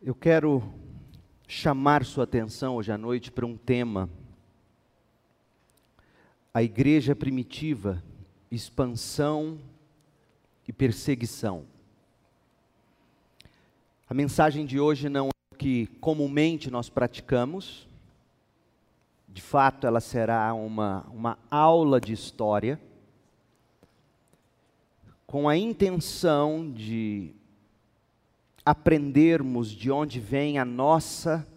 Eu quero chamar sua atenção hoje à noite para um tema. A igreja primitiva, expansão e perseguição. A mensagem de hoje não é o que comumente nós praticamos. De fato, ela será uma, uma aula de história, com a intenção de aprendermos de onde vem a nossa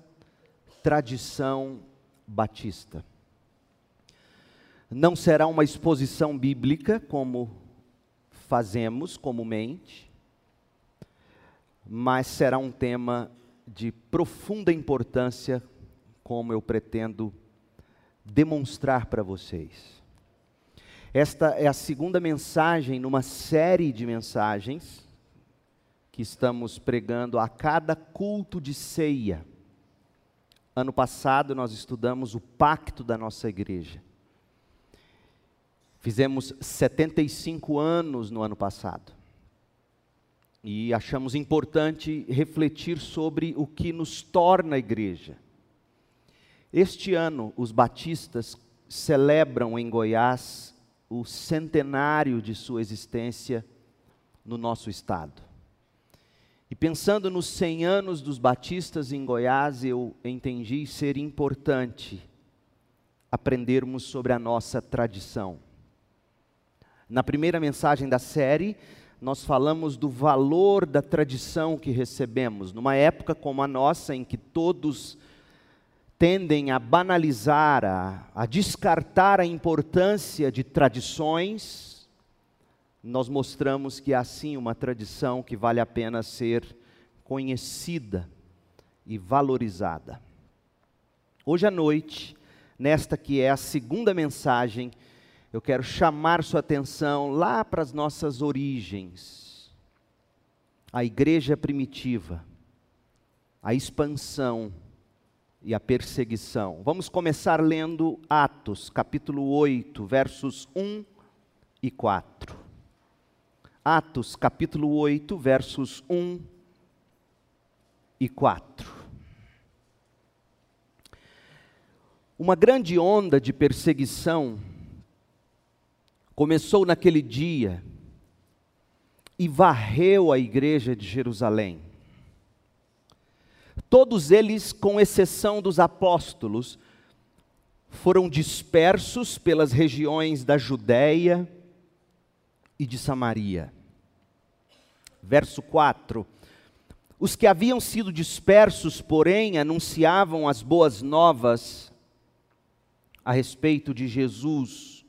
tradição batista. Não será uma exposição bíblica, como fazemos comumente, mas será um tema de profunda importância, como eu pretendo demonstrar para vocês. Esta é a segunda mensagem numa série de mensagens que estamos pregando a cada culto de ceia. Ano passado nós estudamos o pacto da nossa igreja. Fizemos 75 anos no ano passado. E achamos importante refletir sobre o que nos torna igreja. Este ano, os batistas celebram em Goiás o centenário de sua existência no nosso estado. E pensando nos 100 anos dos batistas em Goiás, eu entendi ser importante aprendermos sobre a nossa tradição. Na primeira mensagem da série, nós falamos do valor da tradição que recebemos. Numa época como a nossa, em que todos tendem a banalizar, a, a descartar a importância de tradições, nós mostramos que há sim uma tradição que vale a pena ser conhecida e valorizada. Hoje à noite, nesta que é a segunda mensagem, eu quero chamar sua atenção lá para as nossas origens. A igreja primitiva, a expansão e a perseguição. Vamos começar lendo Atos, capítulo 8, versos 1 e 4. Atos capítulo 8, versos 1 e 4. Uma grande onda de perseguição começou naquele dia e varreu a igreja de Jerusalém. Todos eles, com exceção dos apóstolos, foram dispersos pelas regiões da Judéia, e de Samaria. Verso 4: Os que haviam sido dispersos, porém, anunciavam as boas novas a respeito de Jesus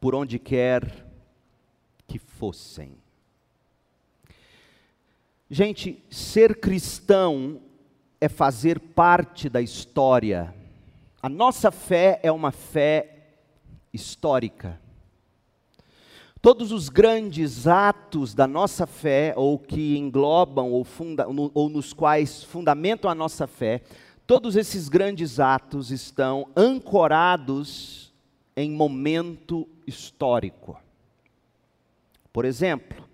por onde quer que fossem. Gente, ser cristão é fazer parte da história. A nossa fé é uma fé histórica. Todos os grandes atos da nossa fé, ou que englobam ou, funda, ou nos quais fundamentam a nossa fé, todos esses grandes atos estão ancorados em momento histórico. Por exemplo,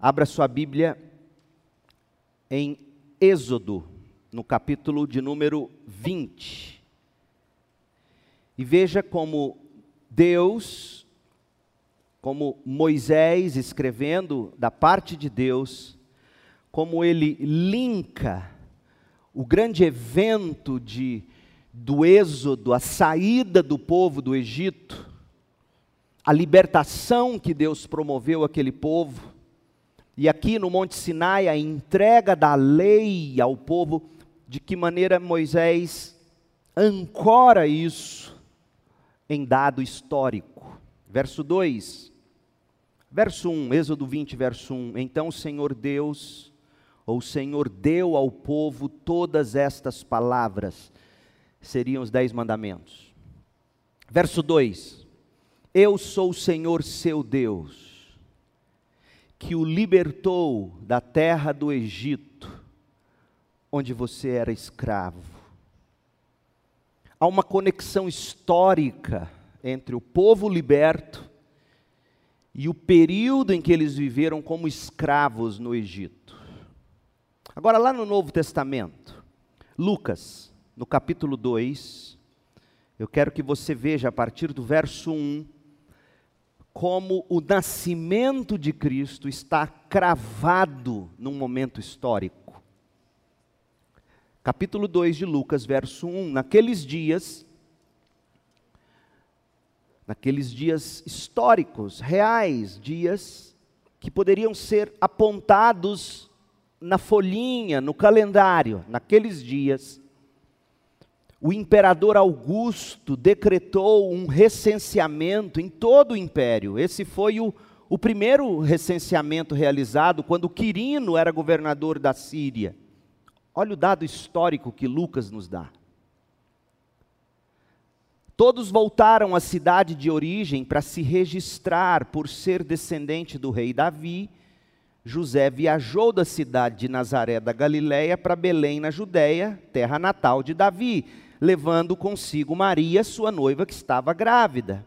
abra sua Bíblia em Êxodo, no capítulo de número 20. E veja como Deus como Moisés escrevendo da parte de Deus, como ele linka o grande evento de, do êxodo, a saída do povo do Egito, a libertação que Deus promoveu àquele povo, e aqui no Monte Sinai a entrega da lei ao povo, de que maneira Moisés ancora isso em dado histórico. Verso 2: Verso 1, Êxodo 20, verso 1. Então o Senhor Deus, ou o Senhor deu ao povo todas estas palavras, seriam os dez mandamentos. Verso 2: Eu sou o Senhor seu Deus, que o libertou da terra do Egito, onde você era escravo. Há uma conexão histórica entre o povo liberto e o período em que eles viveram como escravos no Egito. Agora, lá no Novo Testamento, Lucas, no capítulo 2, eu quero que você veja a partir do verso 1 como o nascimento de Cristo está cravado num momento histórico. Capítulo 2 de Lucas, verso 1. Naqueles dias, naqueles dias históricos, reais, dias que poderiam ser apontados na folhinha, no calendário, naqueles dias, o imperador Augusto decretou um recenseamento em todo o império. Esse foi o, o primeiro recenseamento realizado quando Quirino era governador da Síria. Olha o dado histórico que Lucas nos dá. Todos voltaram à cidade de origem para se registrar por ser descendente do rei Davi. José viajou da cidade de Nazaré da Galiléia para Belém, na Judéia, terra natal de Davi levando consigo Maria, sua noiva, que estava grávida.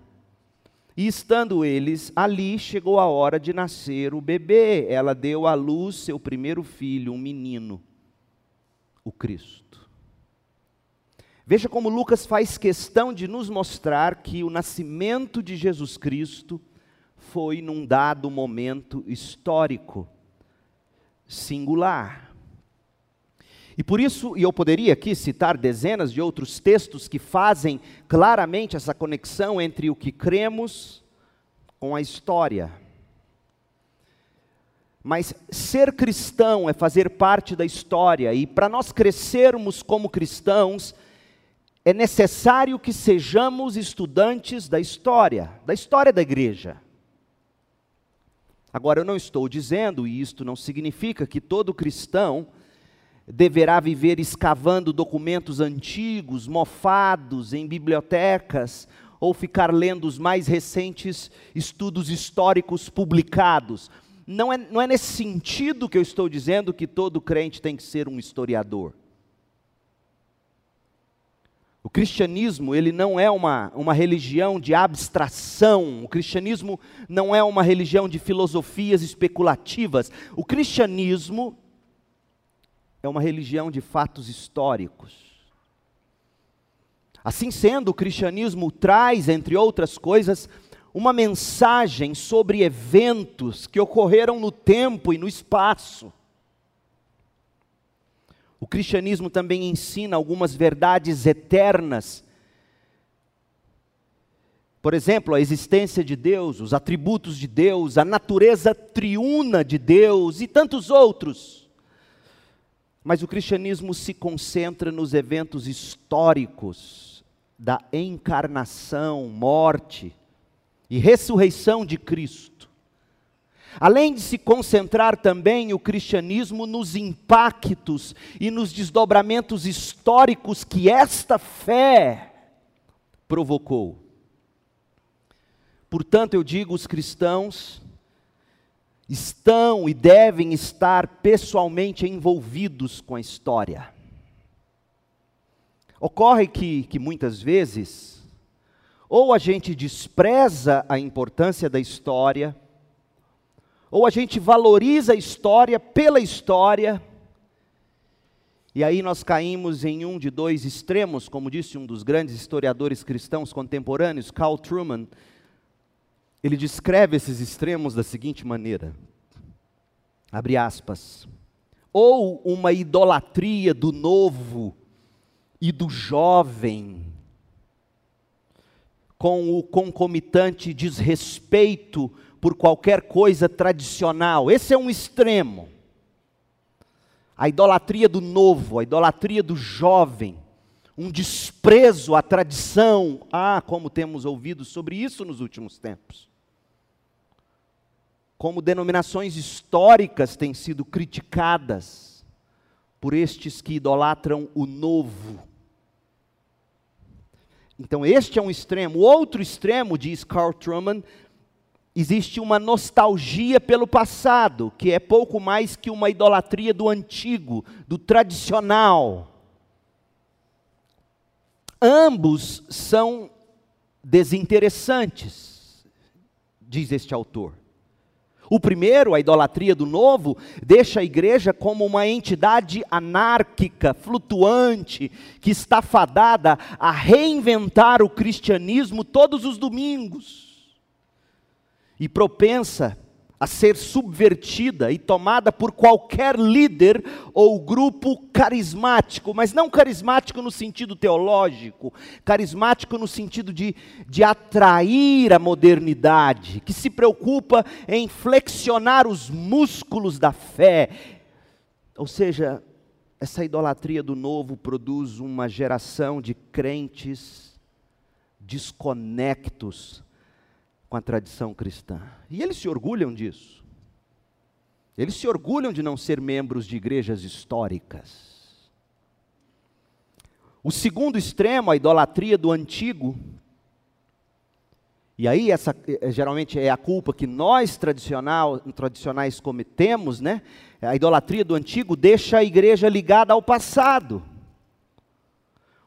E estando eles ali, chegou a hora de nascer o bebê. Ela deu à luz seu primeiro filho, um menino, o Cristo. Veja como Lucas faz questão de nos mostrar que o nascimento de Jesus Cristo foi num dado momento histórico, singular. E por isso, e eu poderia aqui citar dezenas de outros textos que fazem claramente essa conexão entre o que cremos com a história. Mas ser cristão é fazer parte da história, e para nós crescermos como cristãos, é necessário que sejamos estudantes da história, da história da igreja. Agora, eu não estou dizendo, e isto não significa que todo cristão deverá viver escavando documentos antigos, mofados em bibliotecas, ou ficar lendo os mais recentes estudos históricos publicados. Não é, não é nesse sentido que eu estou dizendo que todo crente tem que ser um historiador. O cristianismo, ele não é uma, uma religião de abstração, o cristianismo não é uma religião de filosofias especulativas. O cristianismo é uma religião de fatos históricos. Assim sendo, o cristianismo traz, entre outras coisas, uma mensagem sobre eventos que ocorreram no tempo e no espaço. O cristianismo também ensina algumas verdades eternas. Por exemplo, a existência de Deus, os atributos de Deus, a natureza triuna de Deus e tantos outros. Mas o cristianismo se concentra nos eventos históricos da encarnação, morte e ressurreição de Cristo. Além de se concentrar também o cristianismo nos impactos e nos desdobramentos históricos que esta fé provocou. Portanto, eu digo, os cristãos estão e devem estar pessoalmente envolvidos com a história. Ocorre que, que muitas vezes, ou a gente despreza a importância da história, ou a gente valoriza a história pela história, e aí nós caímos em um de dois extremos, como disse um dos grandes historiadores cristãos contemporâneos, Carl Truman, ele descreve esses extremos da seguinte maneira: abre aspas, ou uma idolatria do novo e do jovem, com o concomitante desrespeito por qualquer coisa tradicional. Esse é um extremo. A idolatria do novo, a idolatria do jovem, um desprezo à tradição. Ah, como temos ouvido sobre isso nos últimos tempos como denominações históricas têm sido criticadas por estes que idolatram o novo. Então, este é um extremo. O outro extremo, diz Carl Truman, existe uma nostalgia pelo passado, que é pouco mais que uma idolatria do antigo, do tradicional. Ambos são desinteressantes, diz este autor. O primeiro, a idolatria do novo, deixa a igreja como uma entidade anárquica, flutuante, que está fadada a reinventar o cristianismo todos os domingos e propensa a ser subvertida e tomada por qualquer líder ou grupo carismático, mas não carismático no sentido teológico, carismático no sentido de, de atrair a modernidade, que se preocupa em flexionar os músculos da fé. Ou seja, essa idolatria do novo produz uma geração de crentes desconectos com a tradição cristã. E eles se orgulham disso. Eles se orgulham de não ser membros de igrejas históricas. O segundo extremo, a idolatria do antigo. E aí, essa eh, geralmente é a culpa que nós tradicional, tradicionais cometemos, né? A idolatria do antigo deixa a igreja ligada ao passado.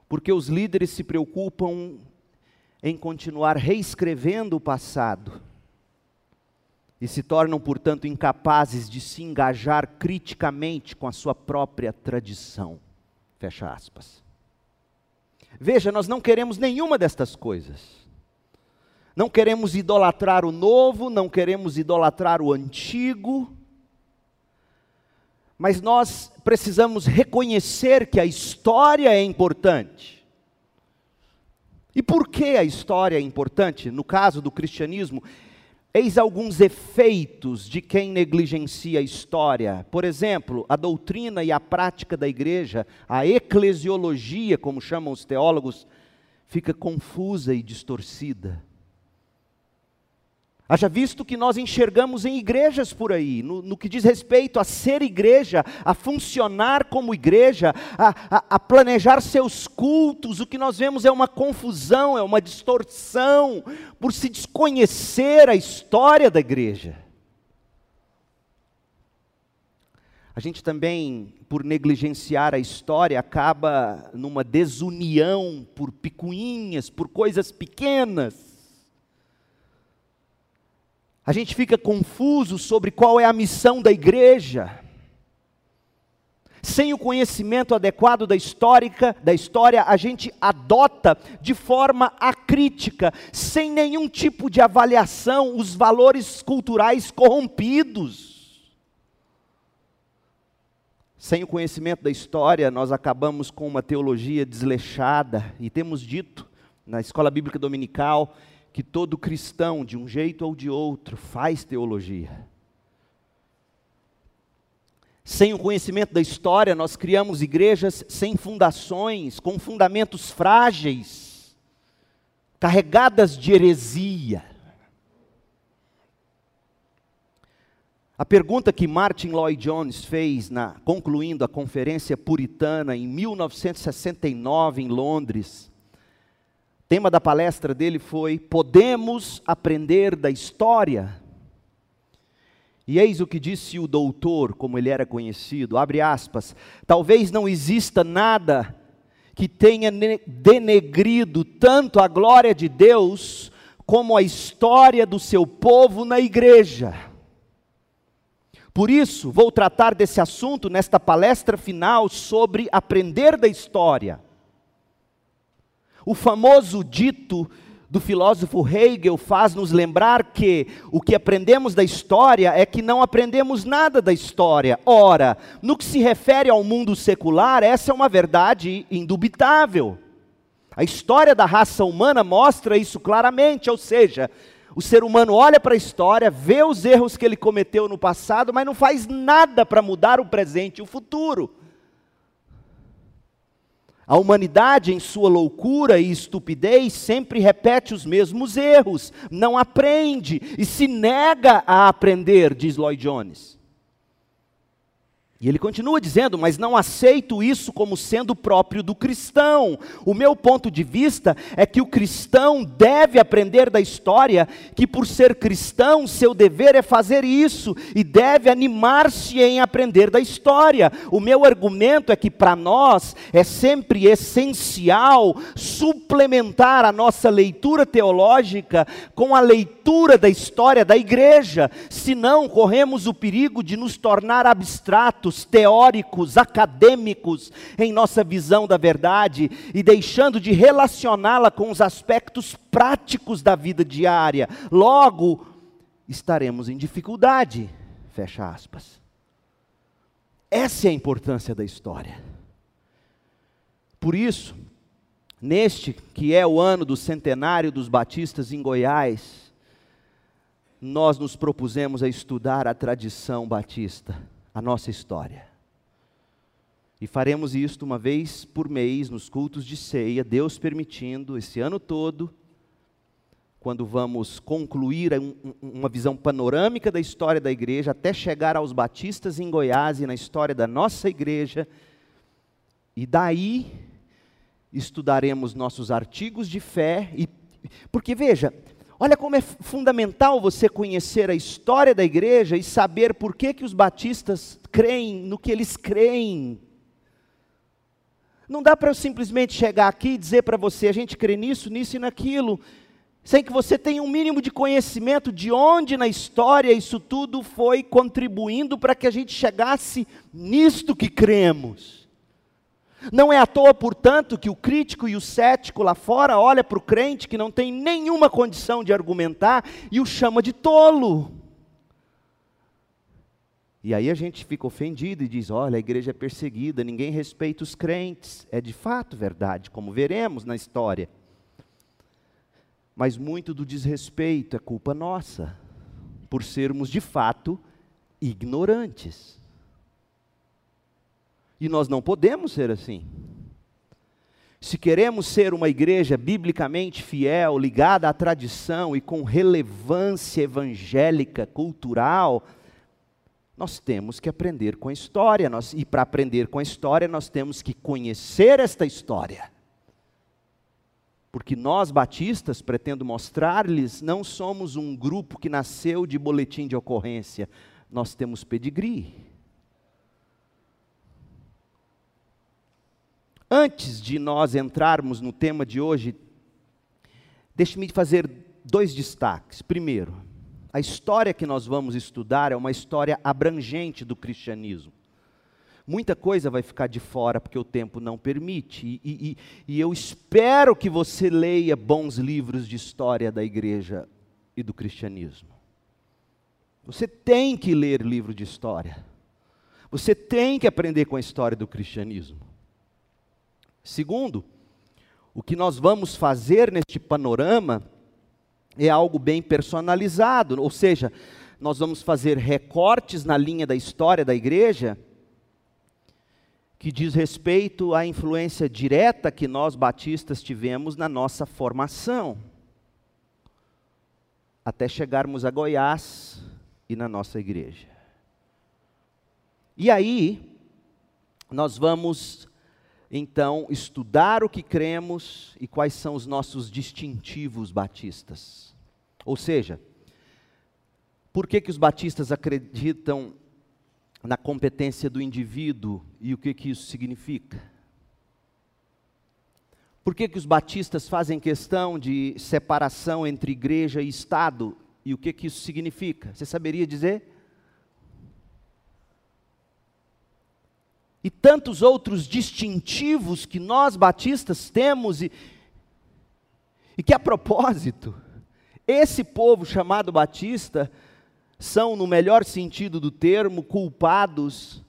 Porque os líderes se preocupam em continuar reescrevendo o passado e se tornam, portanto, incapazes de se engajar criticamente com a sua própria tradição. Fecha aspas. Veja, nós não queremos nenhuma destas coisas. Não queremos idolatrar o novo, não queremos idolatrar o antigo, mas nós precisamos reconhecer que a história é importante. E por que a história é importante? No caso do cristianismo, eis alguns efeitos de quem negligencia a história. Por exemplo, a doutrina e a prática da igreja, a eclesiologia, como chamam os teólogos, fica confusa e distorcida. Haja visto que nós enxergamos em igrejas por aí, no, no, que diz respeito a ser igreja, a funcionar como igreja, a, a, a, planejar seus cultos, o que nós vemos é uma confusão, é uma distorção, por se desconhecer a história da igreja. A gente também, por negligenciar a história, acaba numa desunião por picuinhas, por coisas pequenas a gente fica confuso sobre qual é a missão da igreja. Sem o conhecimento adequado da histórica, da história, a gente adota de forma acrítica, sem nenhum tipo de avaliação, os valores culturais corrompidos. Sem o conhecimento da história, nós acabamos com uma teologia desleixada, e temos dito na escola bíblica dominical que todo cristão, de um jeito ou de outro, faz teologia. Sem o conhecimento da história, nós criamos igrejas sem fundações, com fundamentos frágeis, carregadas de heresia. A pergunta que Martin Lloyd Jones fez, na, concluindo a conferência puritana em 1969 em Londres, tema da palestra dele foi: Podemos aprender da história? E eis o que disse o doutor, como ele era conhecido, abre aspas, talvez não exista nada que tenha denegrido tanto a glória de Deus como a história do seu povo na igreja. Por isso, vou tratar desse assunto nesta palestra final sobre aprender da história. O famoso dito do filósofo Hegel faz nos lembrar que o que aprendemos da história é que não aprendemos nada da história. Ora, no que se refere ao mundo secular, essa é uma verdade indubitável. A história da raça humana mostra isso claramente, ou seja, o ser humano olha para a história, vê os erros que ele cometeu no passado, mas não faz nada para mudar o presente e o futuro. A humanidade, em sua loucura e estupidez, sempre repete os mesmos erros, não aprende e se nega a aprender, diz Lloyd Jones. E ele continua dizendo: Mas não aceito isso como sendo próprio do cristão. O meu ponto de vista é que o cristão deve aprender da história, que por ser cristão, seu dever é fazer isso, e deve animar-se em aprender da história. O meu argumento é que para nós é sempre essencial suplementar a nossa leitura teológica com a leitura da história da igreja, senão corremos o perigo de nos tornar abstratos teóricos, acadêmicos em nossa visão da verdade e deixando de relacioná-la com os aspectos práticos da vida diária. Logo, estaremos em dificuldade. Fecha aspas. Essa é a importância da história. Por isso, neste que é o ano do centenário dos batistas em Goiás, nós nos propusemos a estudar a tradição batista a nossa história. E faremos isto uma vez por mês nos cultos de ceia, Deus permitindo, esse ano todo, quando vamos concluir um, uma visão panorâmica da história da igreja, até chegar aos batistas em Goiás e na história da nossa igreja. E daí estudaremos nossos artigos de fé e porque veja, Olha como é fundamental você conhecer a história da igreja e saber por que, que os batistas creem no que eles creem. Não dá para eu simplesmente chegar aqui e dizer para você, a gente crê nisso, nisso e naquilo, sem que você tenha um mínimo de conhecimento de onde na história isso tudo foi contribuindo para que a gente chegasse nisto que cremos. Não é à toa, portanto, que o crítico e o cético lá fora olha para o crente que não tem nenhuma condição de argumentar e o chama de tolo. E aí a gente fica ofendido e diz: olha, a igreja é perseguida, ninguém respeita os crentes. É de fato verdade, como veremos na história. Mas muito do desrespeito é culpa nossa, por sermos de fato ignorantes. E nós não podemos ser assim. Se queremos ser uma igreja biblicamente fiel, ligada à tradição e com relevância evangélica, cultural, nós temos que aprender com a história. Nós, e para aprender com a história, nós temos que conhecer esta história. Porque nós, batistas, pretendo mostrar-lhes, não somos um grupo que nasceu de boletim de ocorrência, nós temos pedigree. Antes de nós entrarmos no tema de hoje, deixe-me fazer dois destaques. Primeiro, a história que nós vamos estudar é uma história abrangente do cristianismo. Muita coisa vai ficar de fora porque o tempo não permite, e, e, e eu espero que você leia bons livros de história da igreja e do cristianismo. Você tem que ler livro de história. Você tem que aprender com a história do cristianismo. Segundo, o que nós vamos fazer neste panorama é algo bem personalizado, ou seja, nós vamos fazer recortes na linha da história da igreja que diz respeito à influência direta que nós batistas tivemos na nossa formação, até chegarmos a Goiás e na nossa igreja. E aí, nós vamos então estudar o que cremos e quais são os nossos distintivos batistas. Ou seja, por que, que os batistas acreditam na competência do indivíduo e o que, que isso significa? Por que, que os batistas fazem questão de separação entre igreja e Estado e o que, que isso significa? Você saberia dizer? E tantos outros distintivos que nós batistas temos, e, e que a propósito, esse povo chamado batista são, no melhor sentido do termo, culpados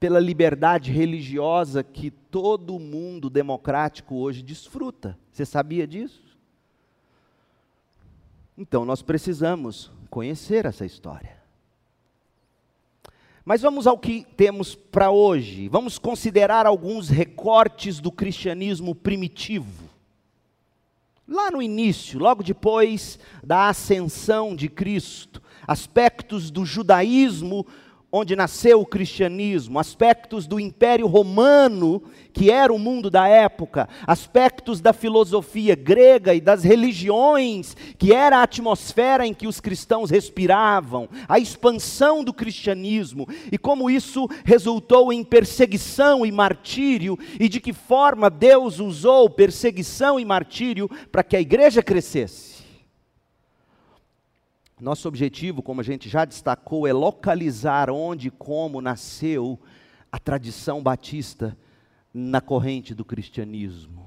pela liberdade religiosa que todo mundo democrático hoje desfruta. Você sabia disso? Então nós precisamos conhecer essa história. Mas vamos ao que temos para hoje. Vamos considerar alguns recortes do cristianismo primitivo. Lá no início, logo depois da ascensão de Cristo, aspectos do judaísmo onde nasceu o cristianismo, aspectos do Império Romano, que era o mundo da época, aspectos da filosofia grega e das religiões, que era a atmosfera em que os cristãos respiravam, a expansão do cristianismo e como isso resultou em perseguição e martírio, e de que forma Deus usou perseguição e martírio para que a igreja crescesse. Nosso objetivo, como a gente já destacou, é localizar onde e como nasceu a tradição batista na corrente do cristianismo.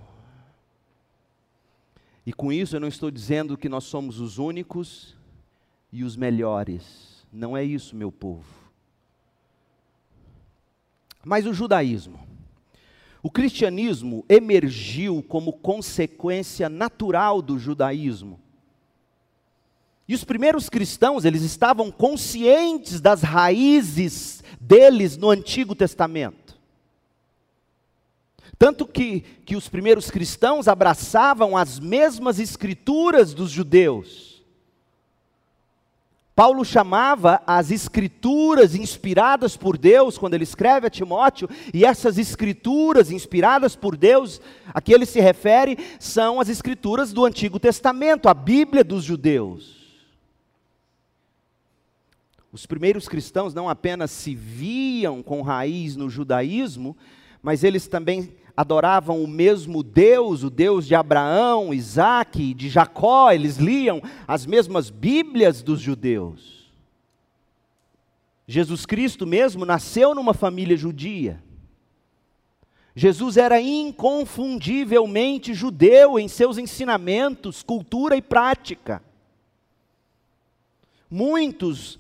E com isso eu não estou dizendo que nós somos os únicos e os melhores. Não é isso, meu povo. Mas o judaísmo. O cristianismo emergiu como consequência natural do judaísmo. E os primeiros cristãos, eles estavam conscientes das raízes deles no Antigo Testamento. Tanto que, que os primeiros cristãos abraçavam as mesmas escrituras dos judeus. Paulo chamava as escrituras inspiradas por Deus, quando ele escreve a Timóteo, e essas escrituras inspiradas por Deus, a que ele se refere, são as escrituras do Antigo Testamento, a Bíblia dos judeus. Os primeiros cristãos não apenas se viam com raiz no judaísmo, mas eles também adoravam o mesmo Deus, o Deus de Abraão, Isaac de Jacó, eles liam as mesmas Bíblias dos judeus. Jesus Cristo mesmo nasceu numa família judia. Jesus era inconfundivelmente judeu em seus ensinamentos, cultura e prática. Muitos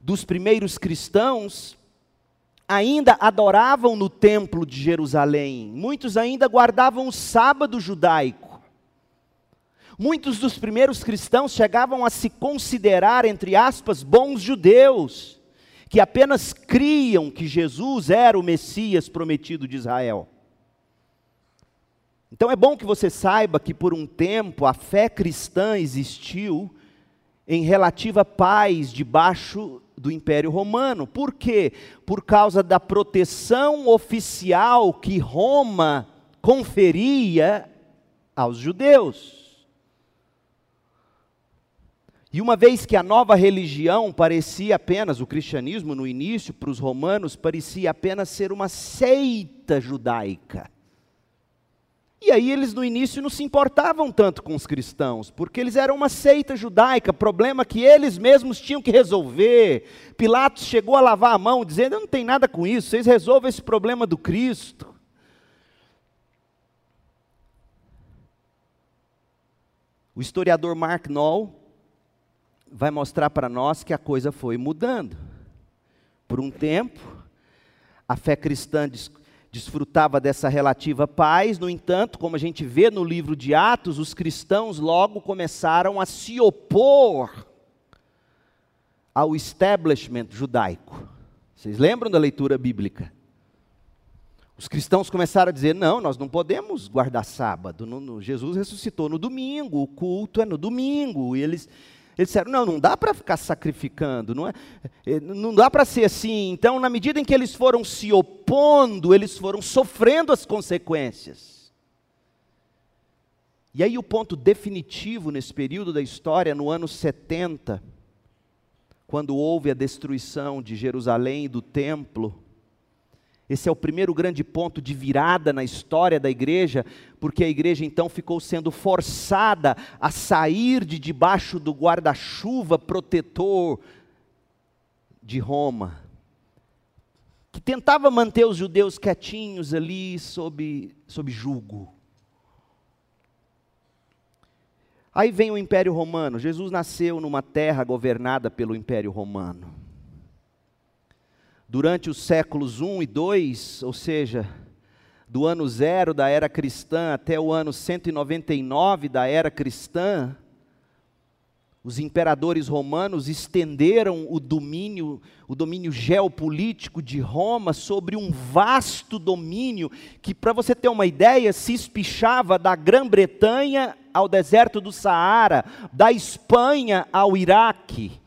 dos primeiros cristãos ainda adoravam no templo de Jerusalém, muitos ainda guardavam o sábado judaico. Muitos dos primeiros cristãos chegavam a se considerar, entre aspas, bons judeus, que apenas criam que Jesus era o Messias prometido de Israel. Então é bom que você saiba que por um tempo a fé cristã existiu em relativa paz debaixo do Império Romano. Por quê? Por causa da proteção oficial que Roma conferia aos judeus. E uma vez que a nova religião parecia apenas, o cristianismo no início, para os romanos, parecia apenas ser uma seita judaica. E aí eles no início não se importavam tanto com os cristãos, porque eles eram uma seita judaica, problema que eles mesmos tinham que resolver. Pilatos chegou a lavar a mão, dizendo: não tem nada com isso, vocês resolvam esse problema do Cristo. O historiador Mark Knoll vai mostrar para nós que a coisa foi mudando. Por um tempo, a fé cristã desfrutava dessa relativa paz, no entanto, como a gente vê no livro de Atos, os cristãos logo começaram a se opor ao establishment judaico. Vocês lembram da leitura bíblica? Os cristãos começaram a dizer: não, nós não podemos guardar sábado. No, no, Jesus ressuscitou no domingo, o culto é no domingo. E eles eles disseram: não, não dá para ficar sacrificando, não, é, é não dá para ser assim. Então, na medida em que eles foram se opondo, eles foram sofrendo as consequências. E aí, o ponto definitivo nesse período da história, no ano 70, quando houve a destruição de Jerusalém e do templo, esse é o primeiro grande ponto de virada na história da igreja, porque a igreja então ficou sendo forçada a sair de debaixo do guarda-chuva protetor de Roma, que tentava manter os judeus quietinhos ali sob, sob julgo. Aí vem o Império Romano. Jesus nasceu numa terra governada pelo Império Romano durante os séculos 1 e 2, ou seja, do ano zero da era cristã até o ano 199 da era cristã, os imperadores romanos estenderam o domínio, o domínio geopolítico de Roma sobre um vasto domínio que, para você ter uma ideia, se espichava da Grã-Bretanha ao deserto do Saara, da Espanha ao Iraque.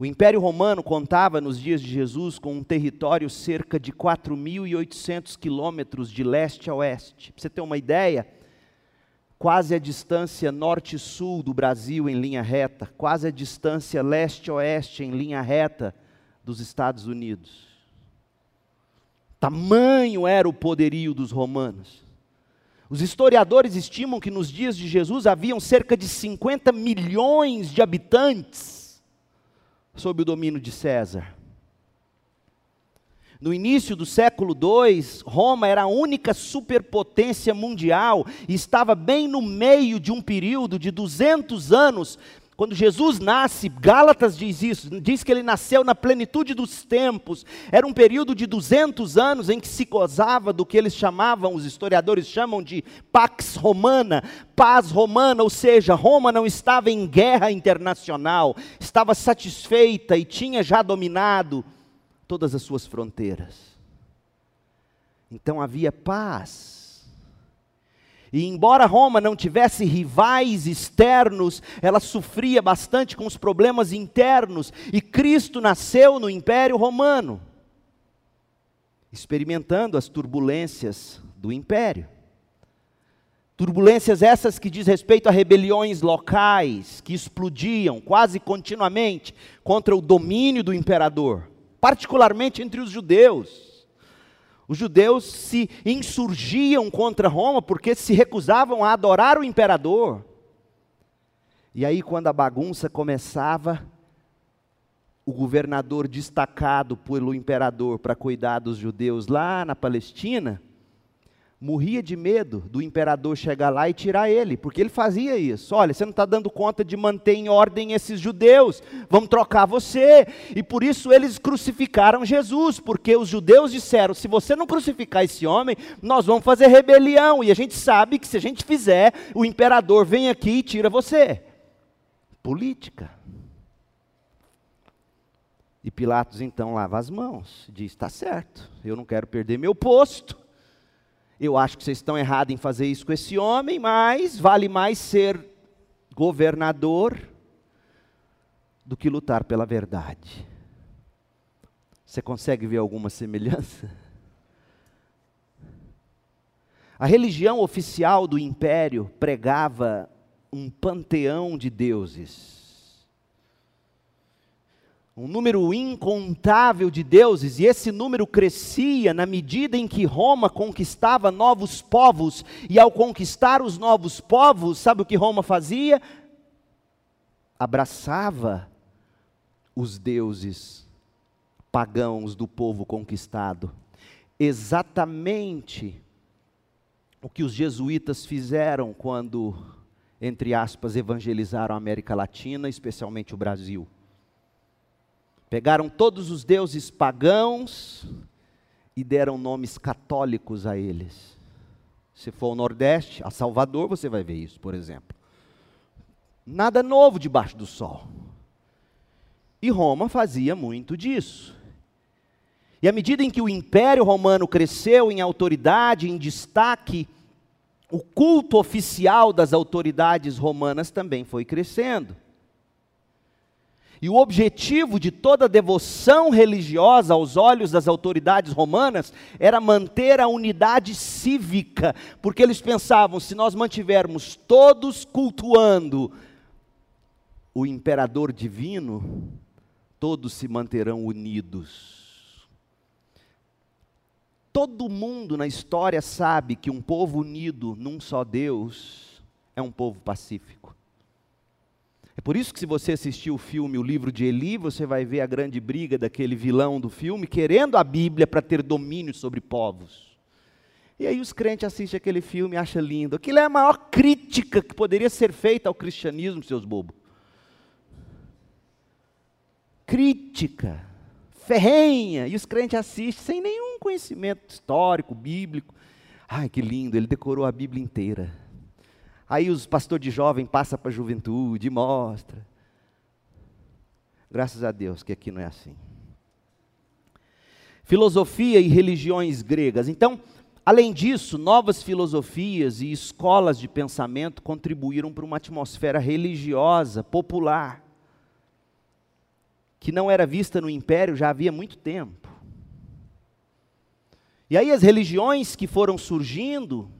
O Império Romano contava nos dias de Jesus com um território cerca de 4.800 quilômetros de leste a oeste. Para você ter uma ideia, quase a distância norte-sul do Brasil em linha reta, quase a distância leste-oeste em linha reta dos Estados Unidos. Tamanho era o poderio dos romanos. Os historiadores estimam que nos dias de Jesus haviam cerca de 50 milhões de habitantes sob o domínio de César. No início do século II, Roma era a única superpotência mundial e estava bem no meio de um período de 200 anos quando Jesus nasce, Gálatas diz isso, diz que ele nasceu na plenitude dos tempos. Era um período de 200 anos em que se gozava do que eles chamavam, os historiadores chamam de Pax Romana, paz romana, ou seja, Roma não estava em guerra internacional, estava satisfeita e tinha já dominado todas as suas fronteiras. Então havia paz e embora Roma não tivesse rivais externos, ela sofria bastante com os problemas internos, e Cristo nasceu no Império Romano, experimentando as turbulências do império. Turbulências essas que diz respeito a rebeliões locais que explodiam quase continuamente contra o domínio do imperador, particularmente entre os judeus. Os judeus se insurgiam contra Roma porque se recusavam a adorar o imperador. E aí, quando a bagunça começava, o governador destacado pelo imperador para cuidar dos judeus lá na Palestina, morria de medo do imperador chegar lá e tirar ele, porque ele fazia isso. Olha, você não está dando conta de manter em ordem esses judeus, vamos trocar você. E por isso eles crucificaram Jesus, porque os judeus disseram: se você não crucificar esse homem, nós vamos fazer rebelião. E a gente sabe que se a gente fizer, o imperador vem aqui e tira você. Política. E Pilatos então lava as mãos, diz: está certo, eu não quero perder meu posto eu acho que vocês estão errados em fazer isso com esse homem, mas vale mais ser governador do que lutar pela verdade. Você consegue ver alguma semelhança? A religião oficial do império pregava um panteão de deuses um número incontável de deuses, e esse número crescia na medida em que Roma conquistava novos povos, e ao conquistar os novos povos, sabe o que Roma fazia? Abraçava os deuses pagãos do povo conquistado. Exatamente o que os jesuítas fizeram quando, entre aspas, evangelizaram a América Latina, especialmente o Brasil. Pegaram todos os deuses pagãos e deram nomes católicos a eles. Se for ao Nordeste, a Salvador, você vai ver isso, por exemplo. Nada novo debaixo do sol. E Roma fazia muito disso. E à medida em que o Império Romano cresceu em autoridade, em destaque, o culto oficial das autoridades romanas também foi crescendo. E o objetivo de toda devoção religiosa aos olhos das autoridades romanas era manter a unidade cívica, porque eles pensavam: se nós mantivermos todos cultuando o imperador divino, todos se manterão unidos. Todo mundo na história sabe que um povo unido num só Deus é um povo pacífico. É por isso que se você assistir o filme O Livro de Eli, você vai ver a grande briga daquele vilão do filme querendo a Bíblia para ter domínio sobre povos. E aí os crentes assistem aquele filme e acham lindo. Aquilo é a maior crítica que poderia ser feita ao cristianismo, seus bobos. Crítica, ferrenha, e os crentes assistem sem nenhum conhecimento histórico, bíblico. Ai, que lindo, ele decorou a Bíblia inteira. Aí os pastores de jovem passa para a juventude, mostra. Graças a Deus que aqui não é assim. Filosofia e religiões gregas. Então, além disso, novas filosofias e escolas de pensamento contribuíram para uma atmosfera religiosa, popular. que não era vista no império já havia muito tempo. E aí as religiões que foram surgindo,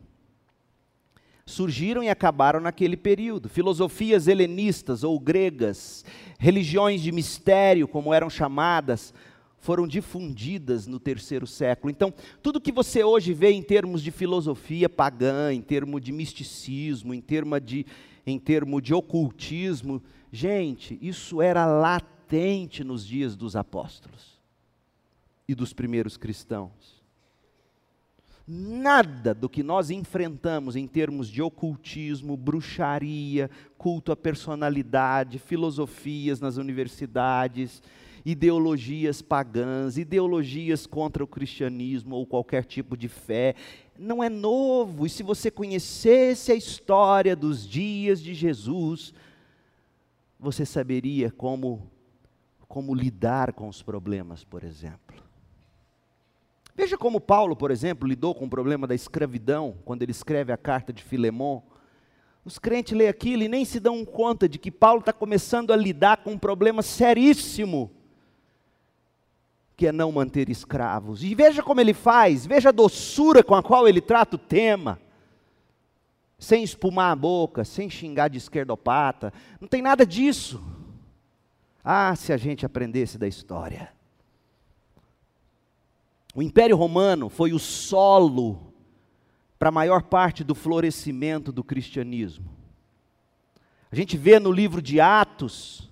surgiram e acabaram naquele período. Filosofias helenistas ou gregas, religiões de mistério, como eram chamadas, foram difundidas no terceiro século. Então, tudo que você hoje vê em termos de filosofia pagã, em termos de misticismo, em termos de, em termo de ocultismo, gente, isso era latente nos dias dos apóstolos e dos primeiros cristãos. Nada do que nós enfrentamos em termos de ocultismo, bruxaria, culto à personalidade, filosofias nas universidades, ideologias pagãs, ideologias contra o cristianismo ou qualquer tipo de fé, não é novo. E se você conhecesse a história dos dias de Jesus, você saberia como como lidar com os problemas, por exemplo. Veja como Paulo, por exemplo, lidou com o problema da escravidão, quando ele escreve a carta de Filemão. Os crentes lêem aquilo e nem se dão conta de que Paulo está começando a lidar com um problema seríssimo, que é não manter escravos. E veja como ele faz, veja a doçura com a qual ele trata o tema. Sem espumar a boca, sem xingar de esquerdopata, não tem nada disso. Ah, se a gente aprendesse da história. O Império Romano foi o solo para a maior parte do florescimento do cristianismo. A gente vê no livro de Atos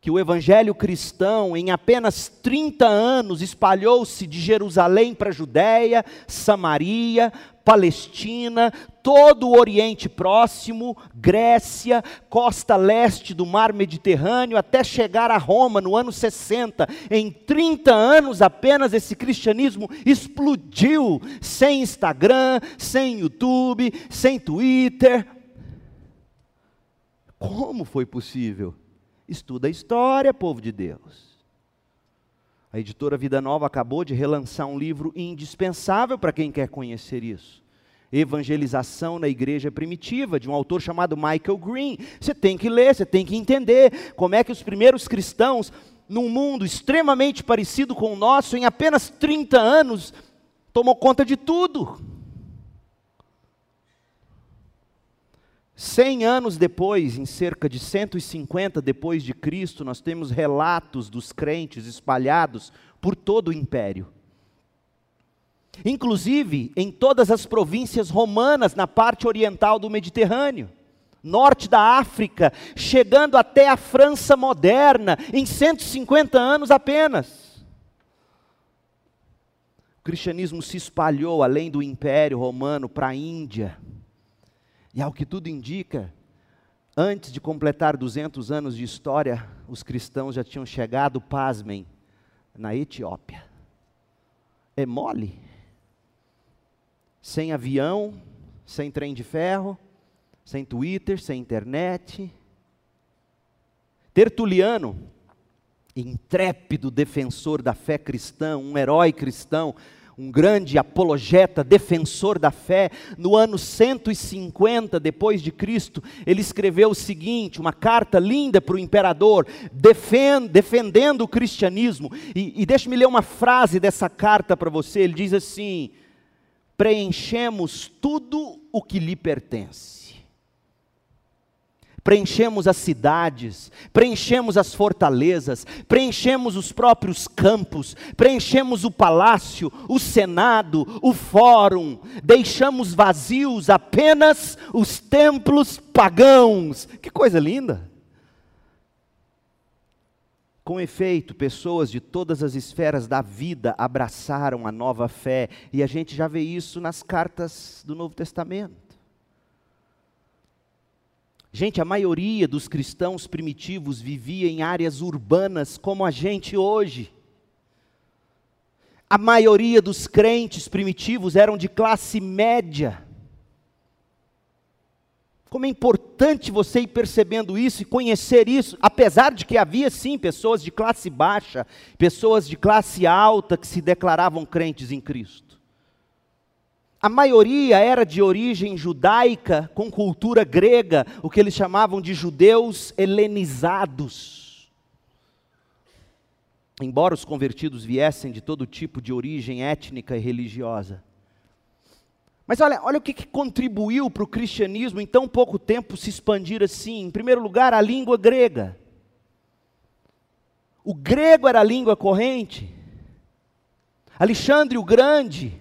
que o evangelho cristão, em apenas 30 anos, espalhou-se de Jerusalém para Judéia, Samaria, Palestina, todo o Oriente Próximo, Grécia, costa leste do Mar Mediterrâneo, até chegar a Roma no ano 60. Em 30 anos apenas esse cristianismo explodiu, sem Instagram, sem YouTube, sem Twitter. Como foi possível? Estuda a história, povo de Deus. A editora Vida Nova acabou de relançar um livro indispensável para quem quer conhecer isso. Evangelização na Igreja Primitiva, de um autor chamado Michael Green. Você tem que ler, você tem que entender como é que os primeiros cristãos, num mundo extremamente parecido com o nosso, em apenas 30 anos, tomou conta de tudo. Cem anos depois, em cerca de 150 depois de Cristo, nós temos relatos dos crentes espalhados por todo o império. Inclusive em todas as províncias romanas na parte oriental do Mediterrâneo, norte da África, chegando até a França moderna, em 150 anos apenas. O cristianismo se espalhou além do Império Romano para a Índia e ao que tudo indica, antes de completar 200 anos de história, os cristãos já tinham chegado, pasmem, na Etiópia. É mole? Sem avião, sem trem de ferro, sem Twitter, sem internet. Tertuliano, intrépido defensor da fé cristã, um herói cristão, um grande apologeta, defensor da fé, no ano 150 depois de Cristo, ele escreveu o seguinte, uma carta linda para o imperador, defend, defendendo o cristianismo. E, e deixe-me ler uma frase dessa carta para você. Ele diz assim: preenchemos tudo o que lhe pertence preenchemos as cidades, preenchemos as fortalezas, preenchemos os próprios campos, preenchemos o palácio, o senado, o fórum, deixamos vazios apenas os templos pagãos. Que coisa linda! Com efeito, pessoas de todas as esferas da vida abraçaram a nova fé, e a gente já vê isso nas cartas do Novo Testamento. Gente, a maioria dos cristãos primitivos vivia em áreas urbanas como a gente hoje. A maioria dos crentes primitivos eram de classe média. Como é importante você ir percebendo isso e conhecer isso, apesar de que havia sim pessoas de classe baixa, pessoas de classe alta que se declaravam crentes em Cristo. A maioria era de origem judaica, com cultura grega, o que eles chamavam de judeus helenizados. embora os convertidos viessem de todo tipo de origem étnica e religiosa. Mas olha, olha o que, que contribuiu para o cristianismo em tão pouco tempo se expandir assim. Em primeiro lugar, a língua grega. O grego era a língua corrente. Alexandre o Grande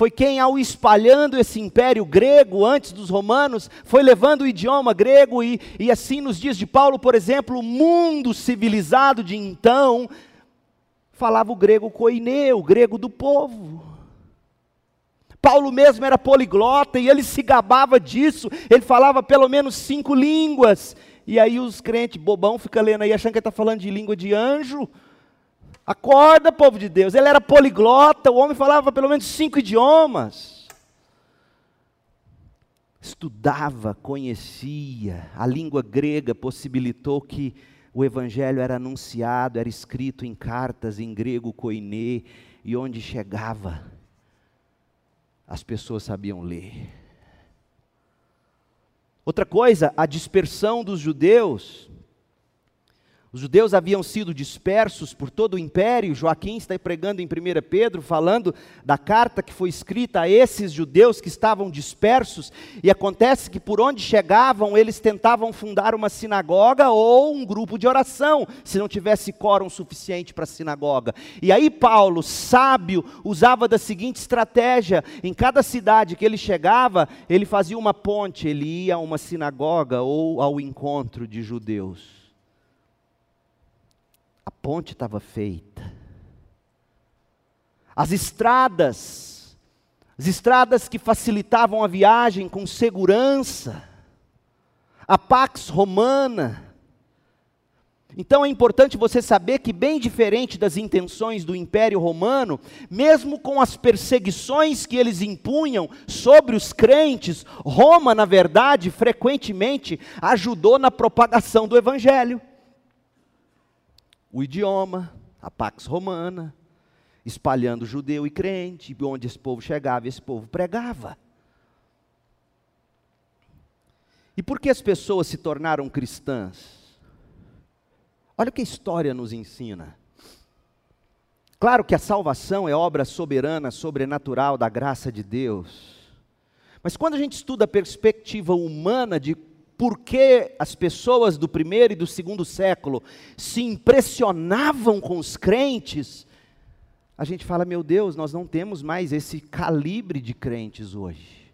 foi quem, ao espalhando esse império grego antes dos romanos, foi levando o idioma grego, e, e assim nos dias de Paulo, por exemplo, o mundo civilizado de então falava o grego koiné, o grego do povo. Paulo mesmo era poliglota e ele se gabava disso, ele falava pelo menos cinco línguas. E aí os crentes bobão ficam lendo aí, achando que ele está falando de língua de anjo. Acorda, povo de Deus. Ele era poliglota, o homem falava pelo menos cinco idiomas. Estudava, conhecia. A língua grega possibilitou que o evangelho era anunciado, era escrito em cartas em grego koiné, e onde chegava, as pessoas sabiam ler. Outra coisa, a dispersão dos judeus os judeus haviam sido dispersos por todo o império. Joaquim está pregando em 1 Pedro, falando da carta que foi escrita a esses judeus que estavam dispersos. E acontece que por onde chegavam, eles tentavam fundar uma sinagoga ou um grupo de oração, se não tivesse quórum suficiente para a sinagoga. E aí, Paulo, sábio, usava da seguinte estratégia: em cada cidade que ele chegava, ele fazia uma ponte, ele ia a uma sinagoga ou ao encontro de judeus. A ponte estava feita. As estradas, as estradas que facilitavam a viagem com segurança, a Pax Romana. Então é importante você saber que, bem diferente das intenções do Império Romano, mesmo com as perseguições que eles impunham sobre os crentes, Roma, na verdade, frequentemente ajudou na propagação do Evangelho o idioma, a Pax Romana, espalhando judeu e crente, onde esse povo chegava, esse povo pregava. E por que as pessoas se tornaram cristãs? Olha o que a história nos ensina. Claro que a salvação é obra soberana, sobrenatural da graça de Deus. Mas quando a gente estuda a perspectiva humana de por que as pessoas do primeiro e do segundo século se impressionavam com os crentes, a gente fala, meu Deus, nós não temos mais esse calibre de crentes hoje.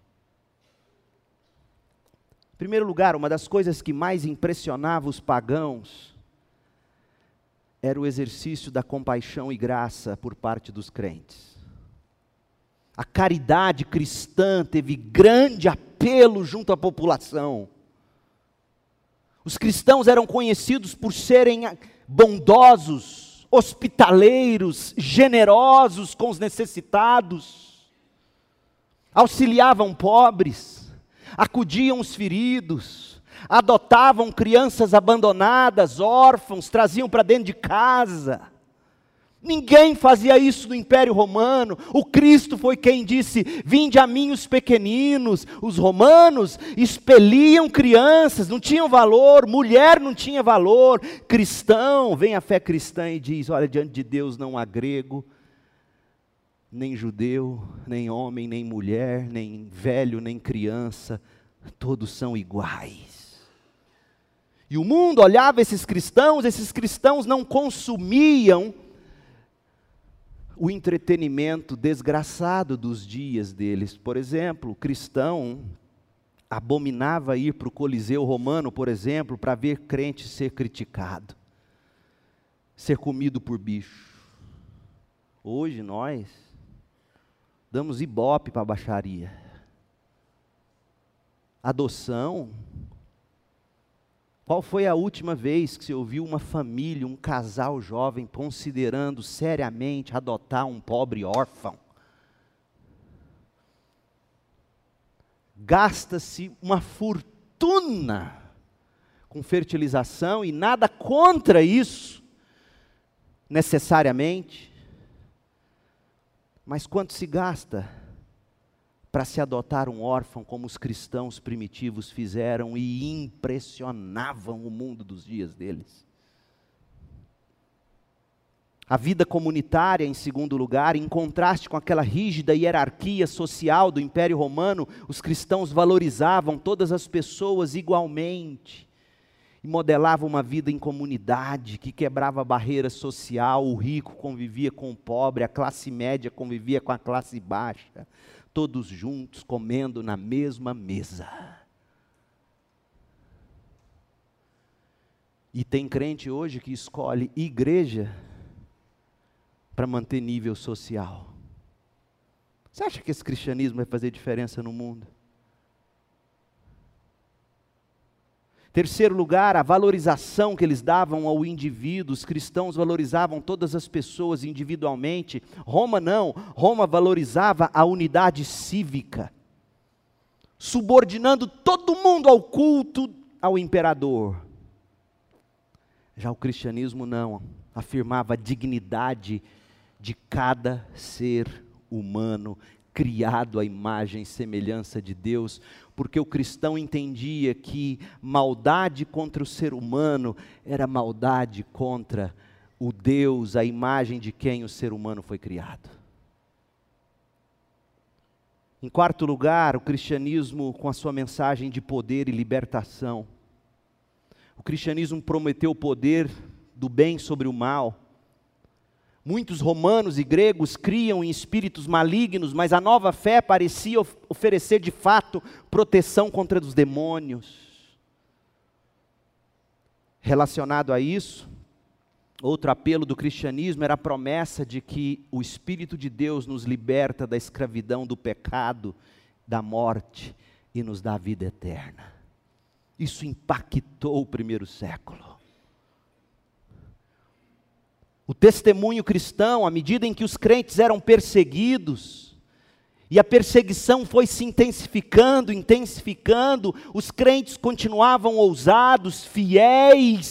Em primeiro lugar, uma das coisas que mais impressionava os pagãos era o exercício da compaixão e graça por parte dos crentes. A caridade cristã teve grande apelo junto à população. Os cristãos eram conhecidos por serem bondosos, hospitaleiros, generosos com os necessitados, auxiliavam pobres, acudiam os feridos, adotavam crianças abandonadas, órfãos, traziam para dentro de casa. Ninguém fazia isso no Império Romano. O Cristo foi quem disse: Vinde a mim os pequeninos. Os romanos expeliam crianças, não tinham valor, mulher não tinha valor. Cristão, vem a fé cristã e diz: Olha, diante de Deus não há grego, nem judeu, nem homem, nem mulher, nem velho, nem criança, todos são iguais. E o mundo olhava esses cristãos, esses cristãos não consumiam o entretenimento desgraçado dos dias deles. Por exemplo, o cristão abominava ir para o Coliseu Romano, por exemplo, para ver crente ser criticado, ser comido por bicho. Hoje nós damos ibope para a baixaria. Adoção qual foi a última vez que você ouviu uma família, um casal jovem, considerando seriamente adotar um pobre órfão? Gasta-se uma fortuna com fertilização e nada contra isso, necessariamente. Mas quanto se gasta para se adotar um órfão como os cristãos primitivos fizeram e impressionavam o mundo dos dias deles. A vida comunitária, em segundo lugar, em contraste com aquela rígida hierarquia social do Império Romano, os cristãos valorizavam todas as pessoas igualmente e modelavam uma vida em comunidade que quebrava a barreira social. O rico convivia com o pobre, a classe média convivia com a classe baixa, todos juntos comendo na mesma mesa. E tem crente hoje que escolhe igreja para manter nível social. Você acha que esse cristianismo vai fazer diferença no mundo? Terceiro lugar, a valorização que eles davam ao indivíduo. Os cristãos valorizavam todas as pessoas individualmente. Roma não. Roma valorizava a unidade cívica, subordinando todo mundo ao culto ao imperador. Já o cristianismo não, afirmava a dignidade de cada ser humano criado à imagem e semelhança de Deus, porque o cristão entendia que maldade contra o ser humano era maldade contra o Deus, a imagem de quem o ser humano foi criado. Em quarto lugar, o cristianismo com a sua mensagem de poder e libertação. O cristianismo prometeu o poder do bem sobre o mal. Muitos romanos e gregos criam em espíritos malignos, mas a nova fé parecia oferecer de fato proteção contra os demônios. Relacionado a isso, outro apelo do cristianismo era a promessa de que o Espírito de Deus nos liberta da escravidão, do pecado, da morte e nos dá a vida eterna. Isso impactou o primeiro século. O testemunho cristão, à medida em que os crentes eram perseguidos, e a perseguição foi se intensificando, intensificando, os crentes continuavam ousados, fiéis,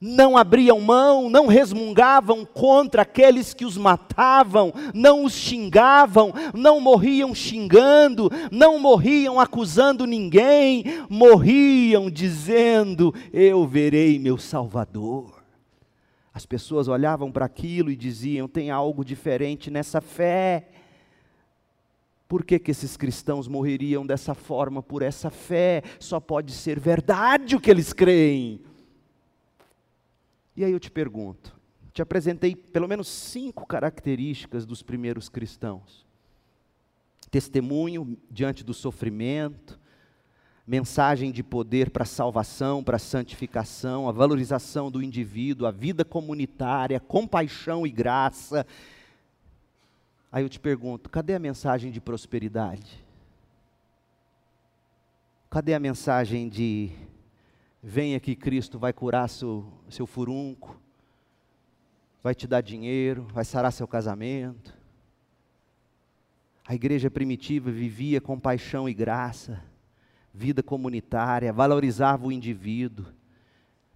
não abriam mão, não resmungavam contra aqueles que os matavam, não os xingavam, não morriam xingando, não morriam acusando ninguém, morriam dizendo: Eu verei meu Salvador. As pessoas olhavam para aquilo e diziam: Tem algo diferente nessa fé. Por que, que esses cristãos morreriam dessa forma por essa fé? Só pode ser verdade o que eles creem. E aí eu te pergunto: te apresentei pelo menos cinco características dos primeiros cristãos: testemunho diante do sofrimento, mensagem de poder para salvação, para santificação, a valorização do indivíduo, a vida comunitária, compaixão e graça. Aí eu te pergunto: cadê a mensagem de prosperidade? Cadê a mensagem de Venha que Cristo vai curar seu, seu furunco, vai te dar dinheiro, vai sarar seu casamento. A igreja primitiva vivia com paixão e graça, vida comunitária, valorizava o indivíduo,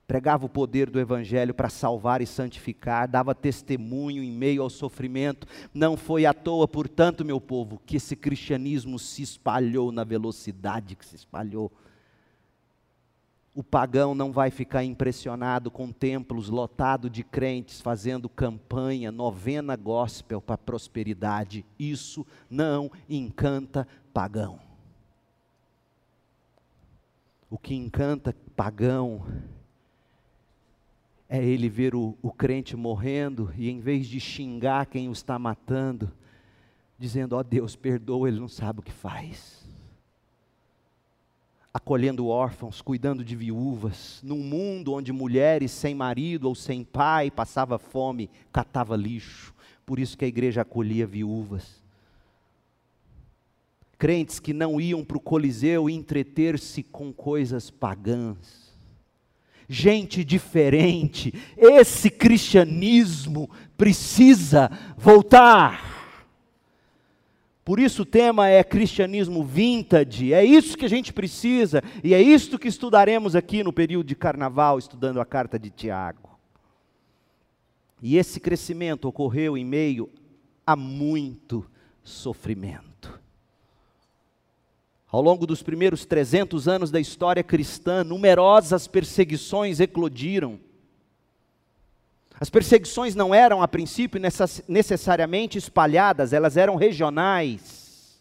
pregava o poder do Evangelho para salvar e santificar, dava testemunho em meio ao sofrimento. Não foi à toa, portanto, meu povo, que esse cristianismo se espalhou na velocidade que se espalhou o pagão não vai ficar impressionado com templos lotados de crentes fazendo campanha, novena gospel para prosperidade. Isso não encanta pagão. O que encanta pagão é ele ver o, o crente morrendo e, em vez de xingar quem o está matando, dizendo: Ó oh, Deus, perdoa, ele não sabe o que faz acolhendo órfãos, cuidando de viúvas, num mundo onde mulheres sem marido ou sem pai passava fome, catava lixo. Por isso que a igreja acolhia viúvas. Crentes que não iam para o Coliseu entreter-se com coisas pagãs. Gente diferente. Esse cristianismo precisa voltar. Por isso o tema é cristianismo vintage. É isso que a gente precisa e é isso que estudaremos aqui no período de carnaval, estudando a carta de Tiago. E esse crescimento ocorreu em meio a muito sofrimento. Ao longo dos primeiros 300 anos da história cristã, numerosas perseguições eclodiram. As perseguições não eram, a princípio, necessariamente espalhadas, elas eram regionais.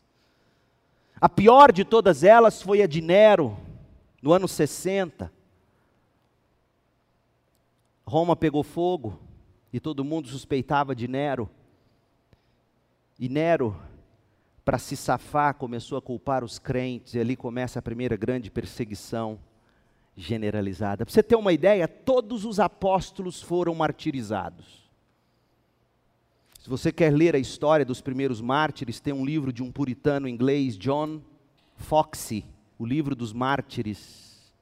A pior de todas elas foi a de Nero, no ano 60. Roma pegou fogo e todo mundo suspeitava de Nero. E Nero, para se safar, começou a culpar os crentes, e ali começa a primeira grande perseguição generalizada. Para você ter uma ideia, todos os apóstolos foram martirizados. Se você quer ler a história dos primeiros mártires, tem um livro de um puritano inglês, John Foxy, o livro dos mártires.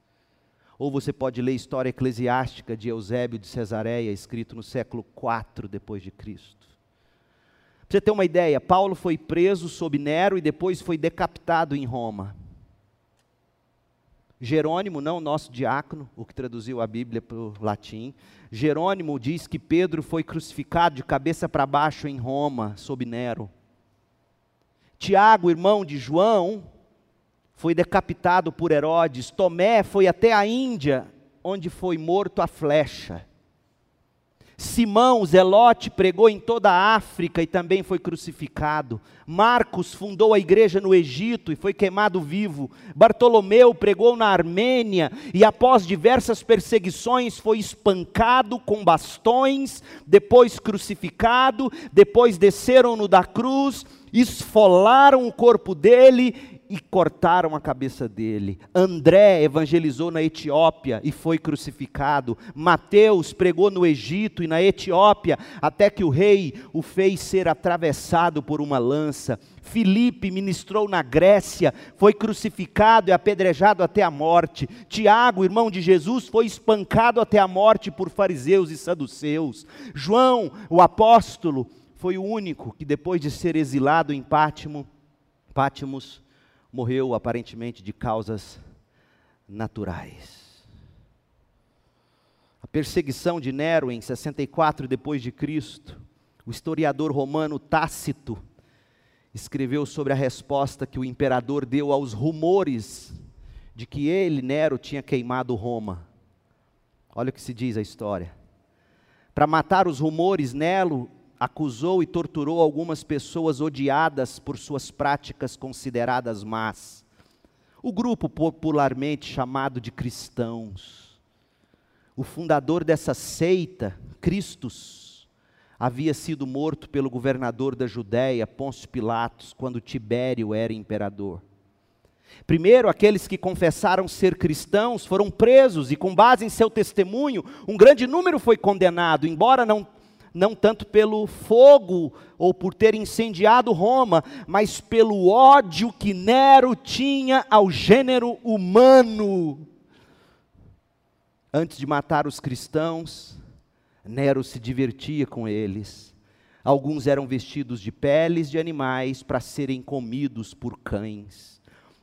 Ou você pode ler a história eclesiástica de Eusébio de Cesareia, escrito no século IV depois de Cristo. Para você ter uma ideia, Paulo foi preso sob Nero e depois foi decapitado em Roma. Jerônimo, não o nosso diácono, o que traduziu a Bíblia para o latim, Jerônimo diz que Pedro foi crucificado de cabeça para baixo em Roma, sob Nero. Tiago, irmão de João, foi decapitado por Herodes. Tomé foi até a Índia, onde foi morto a flecha. Simão, Zelote, pregou em toda a África e também foi crucificado. Marcos fundou a igreja no Egito e foi queimado vivo. Bartolomeu pregou na Armênia e, após diversas perseguições, foi espancado com bastões, depois crucificado, depois desceram-no da cruz, esfolaram o corpo dele e cortaram a cabeça dele. André evangelizou na Etiópia e foi crucificado. Mateus pregou no Egito e na Etiópia, até que o rei o fez ser atravessado por uma lança. Filipe ministrou na Grécia, foi crucificado e apedrejado até a morte. Tiago, irmão de Jesus, foi espancado até a morte por fariseus e saduceus. João, o apóstolo, foi o único que depois de ser exilado em Pátimo, Pátimos, morreu aparentemente de causas naturais. A perseguição de Nero em 64 depois de Cristo, o historiador romano Tácito escreveu sobre a resposta que o imperador deu aos rumores de que ele, Nero, tinha queimado Roma. Olha o que se diz a história. Para matar os rumores, Nero acusou e torturou algumas pessoas odiadas por suas práticas consideradas más. O grupo popularmente chamado de cristãos. O fundador dessa seita, Cristos, havia sido morto pelo governador da Judéia, Pôncio Pilatos, quando Tibério era imperador. Primeiro, aqueles que confessaram ser cristãos foram presos e, com base em seu testemunho, um grande número foi condenado, embora não não tanto pelo fogo ou por ter incendiado Roma, mas pelo ódio que Nero tinha ao gênero humano. Antes de matar os cristãos, Nero se divertia com eles. Alguns eram vestidos de peles de animais para serem comidos por cães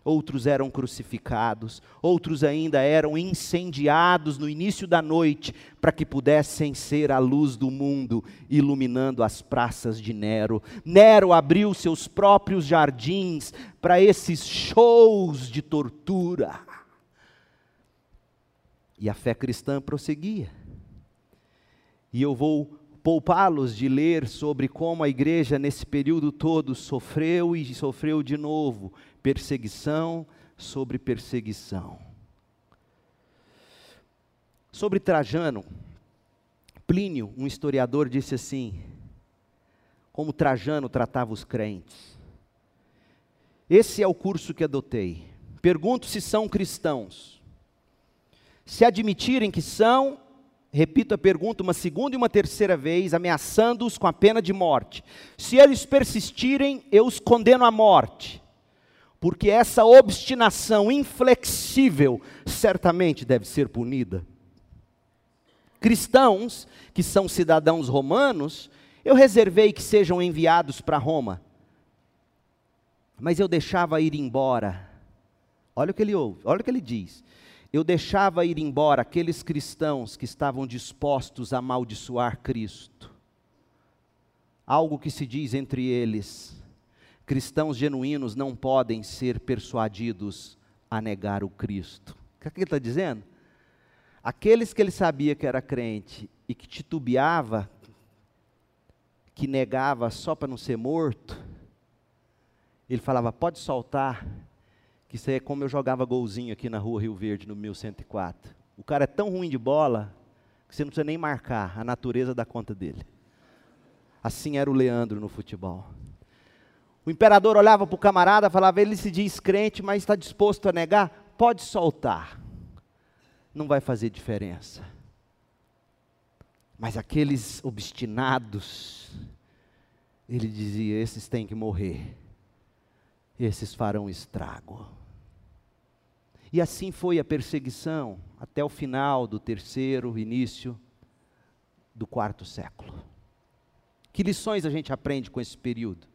outros eram crucificados, outros ainda eram incendiados no início da noite, para que pudessem ser a luz do mundo, iluminando as praças de Nero. Nero abriu seus próprios jardins para esses shows de tortura. E a fé cristã prosseguia. E eu vou poupá-los de ler sobre como a igreja nesse período todo sofreu e sofreu de novo perseguição sobre perseguição. Sobre Trajano, Plínio, um historiador, disse assim: como Trajano tratava os crentes. Esse é o curso que adotei. Pergunto se são cristãos. Se admitirem que são, repito a pergunta uma segunda e uma terceira vez, ameaçando-os com a pena de morte. Se eles persistirem, eu os condeno à morte porque essa obstinação inflexível certamente deve ser punida. Cristãos que são cidadãos romanos, eu reservei que sejam enviados para Roma, mas eu deixava ir embora. Olha o que ele ouve, olha o que ele diz. Eu deixava ir embora aqueles cristãos que estavam dispostos a amaldiçoar Cristo. Algo que se diz entre eles: cristãos genuínos não podem ser persuadidos a negar o Cristo. O que, é ele está dizendo? Aqueles que ele sabia que era crente, e que titubeava, que negava só para não ser morto, ele falava: pode soltar, que isso é como eu jogava golzinho aqui na rua Rio Verde, no 1104. O cara é tão ruim de bola que você não precisa nem marcar, a natureza dá conta dele. Assim era o Leandro no futebol. O imperador olhava para o camarada, falava: ele se diz crente, mas está disposto a negar? Pode soltar, não vai fazer diferença. Mas aqueles obstinados, ele dizia: esses têm que morrer, esses farão estrago. E assim foi a perseguição até o final do terceiro, início do quarto século. Que lições a gente aprende com esse período?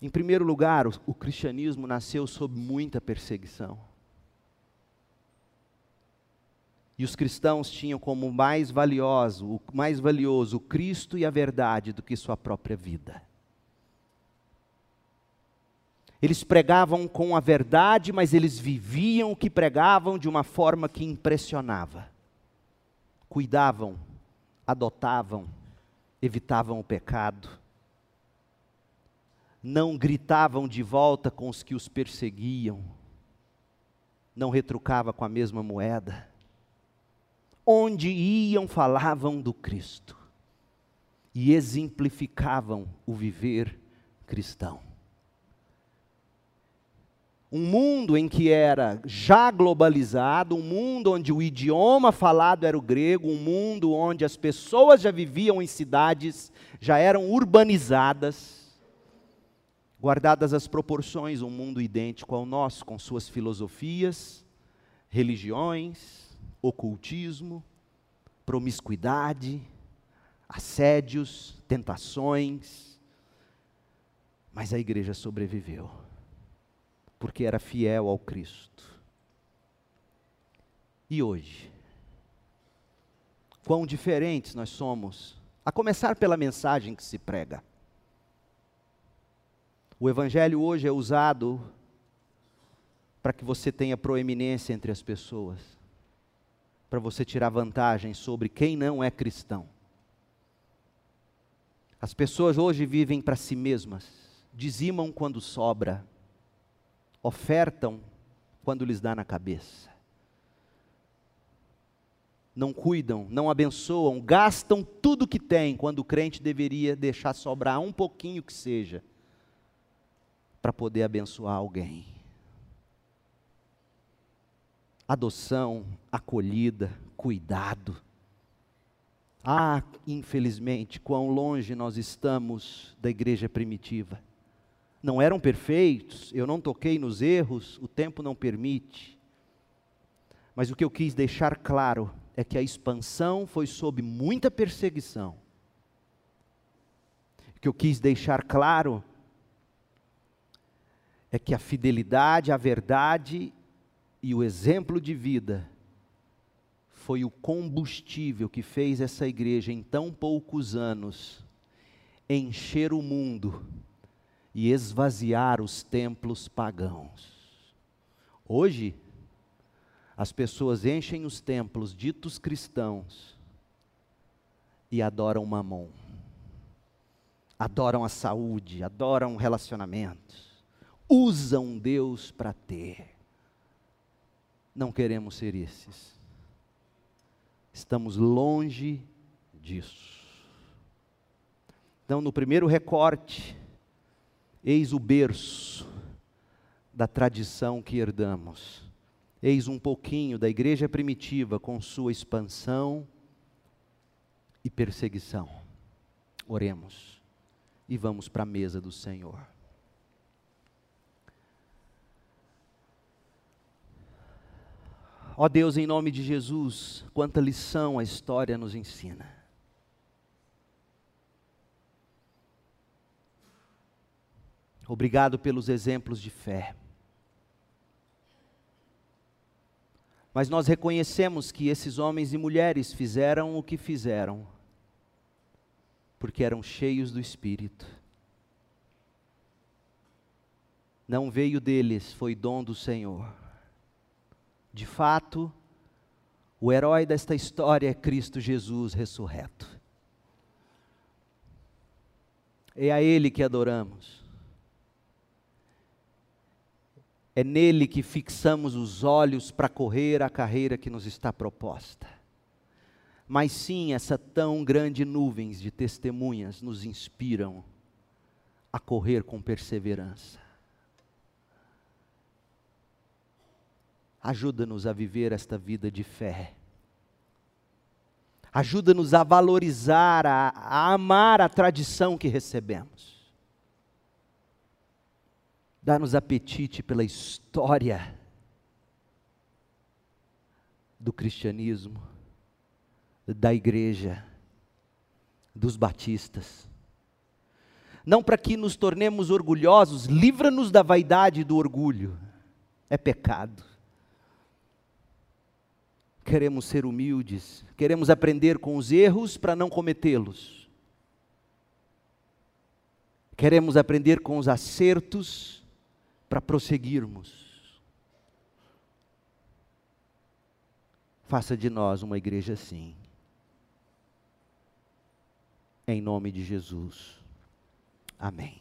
Em primeiro lugar, o, o cristianismo nasceu sob muita perseguição. E os cristãos tinham como mais valioso, o mais valioso, o Cristo e a verdade do que sua própria vida. Eles pregavam com a verdade, mas eles viviam o que pregavam de uma forma que impressionava. Cuidavam, adotavam, evitavam o pecado. Não gritavam de volta com os que os perseguiam. Não retrucava com a mesma moeda. Onde iam, falavam do Cristo e exemplificavam o viver cristão um mundo em que era já globalizado, um mundo onde o idioma falado era o grego, um mundo onde as pessoas já viviam em cidades, já eram urbanizadas, guardadas as proporções, um mundo idêntico ao nosso, com suas filosofias, religiões, ocultismo, promiscuidade, assédios, tentações, mas a igreja sobreviveu porque era fiel ao Cristo. E hoje? Quão diferentes nós somos, a começar pela mensagem que se prega. O Evangelho hoje é usado para que você tenha proeminência entre as pessoas, para você tirar vantagem sobre quem não é cristão. As pessoas hoje vivem para si mesmas, dizimam quando sobra, ofertam quando lhes dá na cabeça. Não cuidam, não abençoam, gastam tudo que têm, quando o crente deveria deixar sobrar um pouquinho que seja, para poder abençoar alguém. Adoção, acolhida, cuidado. Ah, infelizmente, quão longe nós estamos da igreja primitiva não eram perfeitos, eu não toquei nos erros, o tempo não permite. Mas o que eu quis deixar claro é que a expansão foi sob muita perseguição. O que eu quis deixar claro é que a fidelidade, a verdade e o exemplo de vida foi o combustível que fez essa igreja em tão poucos anos encher o mundo e esvaziar os templos pagãos. Hoje, as pessoas enchem os templos ditos cristãos e adoram mamon. Adoram a saúde, adoram relacionamentos. Usam Deus para ter. Não queremos ser esses. Estamos longe disso. Então, no primeiro recorte, Eis o berço da tradição que herdamos. Eis um pouquinho da igreja primitiva com sua expansão e perseguição. Oremos e vamos para a mesa do Senhor. Ó Deus, em nome de Jesus, quanta lição a história nos ensina. Obrigado pelos exemplos de fé. Mas nós reconhecemos que esses homens e mulheres fizeram o que fizeram, porque eram cheios do Espírito. Não veio deles, foi dom do Senhor. De fato, O herói desta história é Cristo Jesus ressurreto. É a Ele que adoramos. É nele que fixamos os olhos para correr a carreira que nos está proposta. Mas sim, essa tão grande nuvens de testemunhas nos inspiram a correr com perseverança. Ajuda-nos a viver esta vida de fé. Ajuda-nos a valorizar, a, a, amar a tradição que recebemos. Dá-nos apetite pela história do cristianismo, da igreja, dos batistas. Não para que nos tornemos orgulhosos, livra-nos da vaidade e do orgulho. É pecado. Queremos ser humildes, queremos aprender com os erros para não cometê-los. Queremos aprender com os acertos para prosseguirmos. Faça de nós uma igreja assim. Em nome de Jesus. Amém.